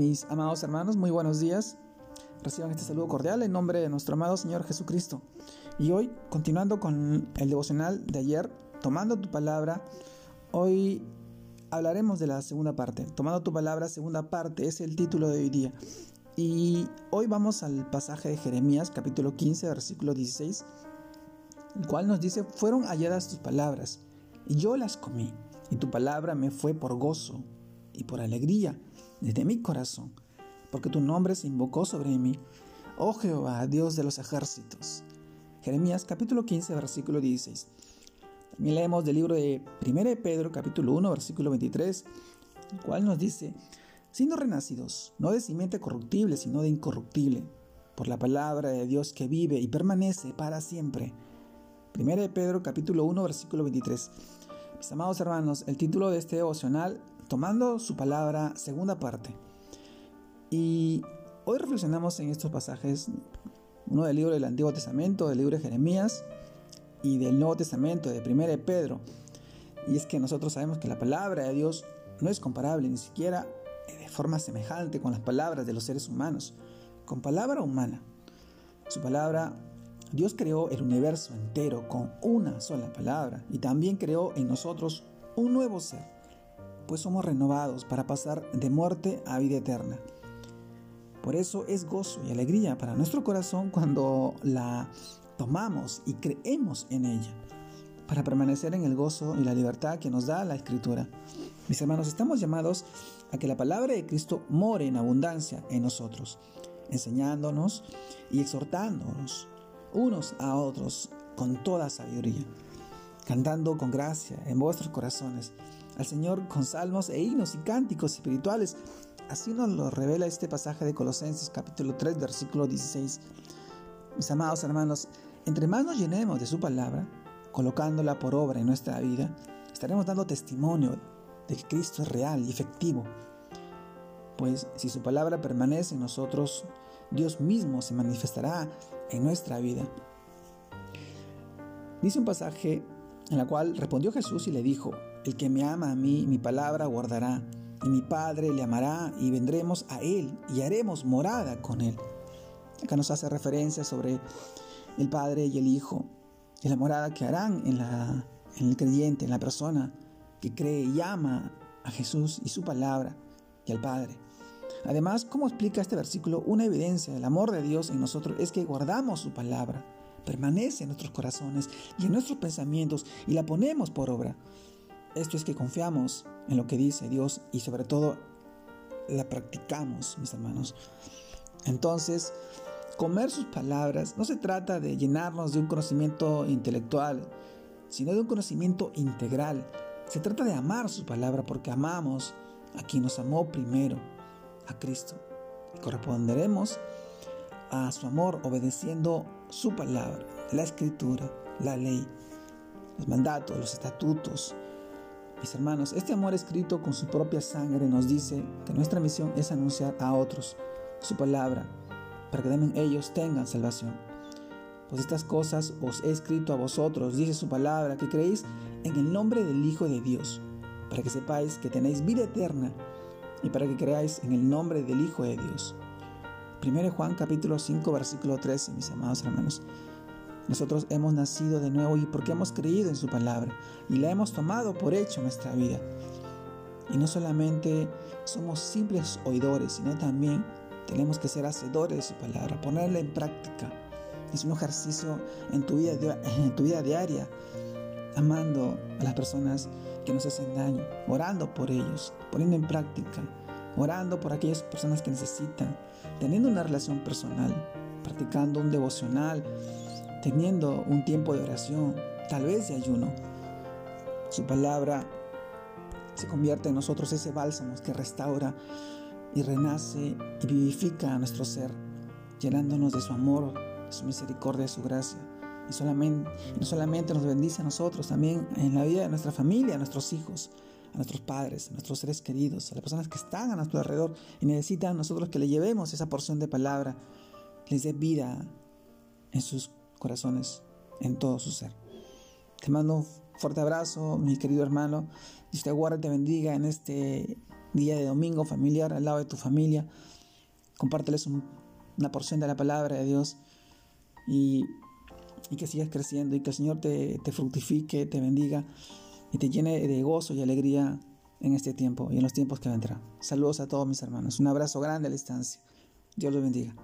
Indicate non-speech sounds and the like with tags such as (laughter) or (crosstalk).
Mis amados hermanos, muy buenos días. Reciban este saludo cordial en nombre de nuestro amado Señor Jesucristo. Y hoy, continuando con el devocional de ayer, tomando tu palabra, hoy hablaremos de la segunda parte. Tomando tu palabra, segunda parte, es el título de hoy día. Y hoy vamos al pasaje de Jeremías, capítulo 15, versículo 16, el cual nos dice, fueron halladas tus palabras, y yo las comí, y tu palabra me fue por gozo y por alegría desde mi corazón, porque tu nombre se invocó sobre mí, oh Jehová, Dios de los ejércitos. Jeremías capítulo 15, versículo 16. También leemos del libro de 1 Pedro capítulo 1, versículo 23, el cual nos dice, siendo renacidos, no de simiente corruptible, sino de incorruptible, por la palabra de Dios que vive y permanece para siempre. 1 Pedro capítulo 1, versículo 23. Mis amados hermanos, el título de este devocional, tomando su palabra, segunda parte. Y hoy reflexionamos en estos pasajes, uno del libro del Antiguo Testamento, del libro de Jeremías y del Nuevo Testamento, de 1 Pedro. Y es que nosotros sabemos que la palabra de Dios no es comparable ni siquiera de forma semejante con las palabras de los seres humanos, con palabra humana. Su palabra Dios creó el universo entero con una sola palabra y también creó en nosotros un nuevo ser, pues somos renovados para pasar de muerte a vida eterna. Por eso es gozo y alegría para nuestro corazón cuando la tomamos y creemos en ella, para permanecer en el gozo y la libertad que nos da la Escritura. Mis hermanos, estamos llamados a que la palabra de Cristo more en abundancia en nosotros, enseñándonos y exhortándonos unos a otros con toda sabiduría, cantando con gracia en vuestros corazones al Señor con salmos e himnos y cánticos espirituales. Así nos lo revela este pasaje de Colosenses capítulo 3 versículo 16. Mis amados hermanos, entre más nos llenemos de su palabra, colocándola por obra en nuestra vida, estaremos dando testimonio de que Cristo es real y efectivo. Pues si su palabra permanece en nosotros, Dios mismo se manifestará en nuestra vida. Dice un pasaje en la cual respondió Jesús y le dijo, el que me ama a mí, mi palabra guardará, y mi Padre le amará, y vendremos a él, y haremos morada con él. Acá nos hace referencia sobre el Padre y el Hijo, y la morada que harán en, la, el creyente, en la persona que cree y ama a Jesús y su palabra, y al Padre. Además, ¿cómo explica este versículo? Una evidencia del amor de Dios en nosotros es que guardamos su palabra, permanece en nuestros corazones y en nuestros pensamientos y la ponemos por obra. Esto es que confiamos en lo que dice Dios y sobre todo la practicamos, mis hermanos. Entonces, comer sus palabras no se trata de llenarnos de un conocimiento intelectual, sino de un conocimiento integral. Se trata de amar su palabra porque amamos a quien nos amó primero a Cristo. Y corresponderemos a su amor obedeciendo su palabra, la escritura, la ley, los mandatos, los estatutos. Mis hermanos, este amor escrito con su propia sangre nos dice que nuestra misión es anunciar a otros su palabra para que también ellos tengan salvación. Pues estas cosas os he escrito a vosotros, dice su palabra, que creéis en el nombre del Hijo de Dios, para que sepáis que tenéis vida eterna y para que creáis en el nombre del Hijo de Dios. 1 Juan capítulo 5 versículo 13, mis amados hermanos. Nosotros hemos nacido de nuevo y porque hemos creído en su palabra y la hemos tomado por hecho en nuestra vida. Y no solamente somos simples oidores, sino también tenemos que ser hacedores de su palabra, ponerla en práctica. Es un ejercicio en tu vida, (laughs) en tu vida diaria, amando a las personas que nos hacen daño, orando por ellos, poniendo en práctica, orando por aquellas personas que necesitan, teniendo una relación personal, practicando un devocional, teniendo un tiempo de oración, tal vez de ayuno. Su palabra se convierte en nosotros ese bálsamo que restaura y renace y vivifica a nuestro ser, llenándonos de su amor, de su misericordia, de su gracia. Y, solamente, no solamente nos bendice a nosotros, también en la vida de nuestra familia, a nuestros hijos, a nuestros padres, a nuestros seres queridos, a las personas que están a nuestro alrededor y necesitan nosotros que le llevemos esa porción de palabra, les dé vida en sus corazones, en todo su ser. Te mando un fuerte abrazo, mi querido hermano. Dios te guarde y te bendiga en este día de domingo familiar al lado de tu familia. Compárteles una porción de la palabra de Dios y, que sigas creciendo y que el Señor te, fructifique, te bendiga y te llene de gozo y alegría en este tiempo y en los tiempos que vendrán. Saludos a todos mis hermanos. Un abrazo grande a la distancia. Dios los bendiga.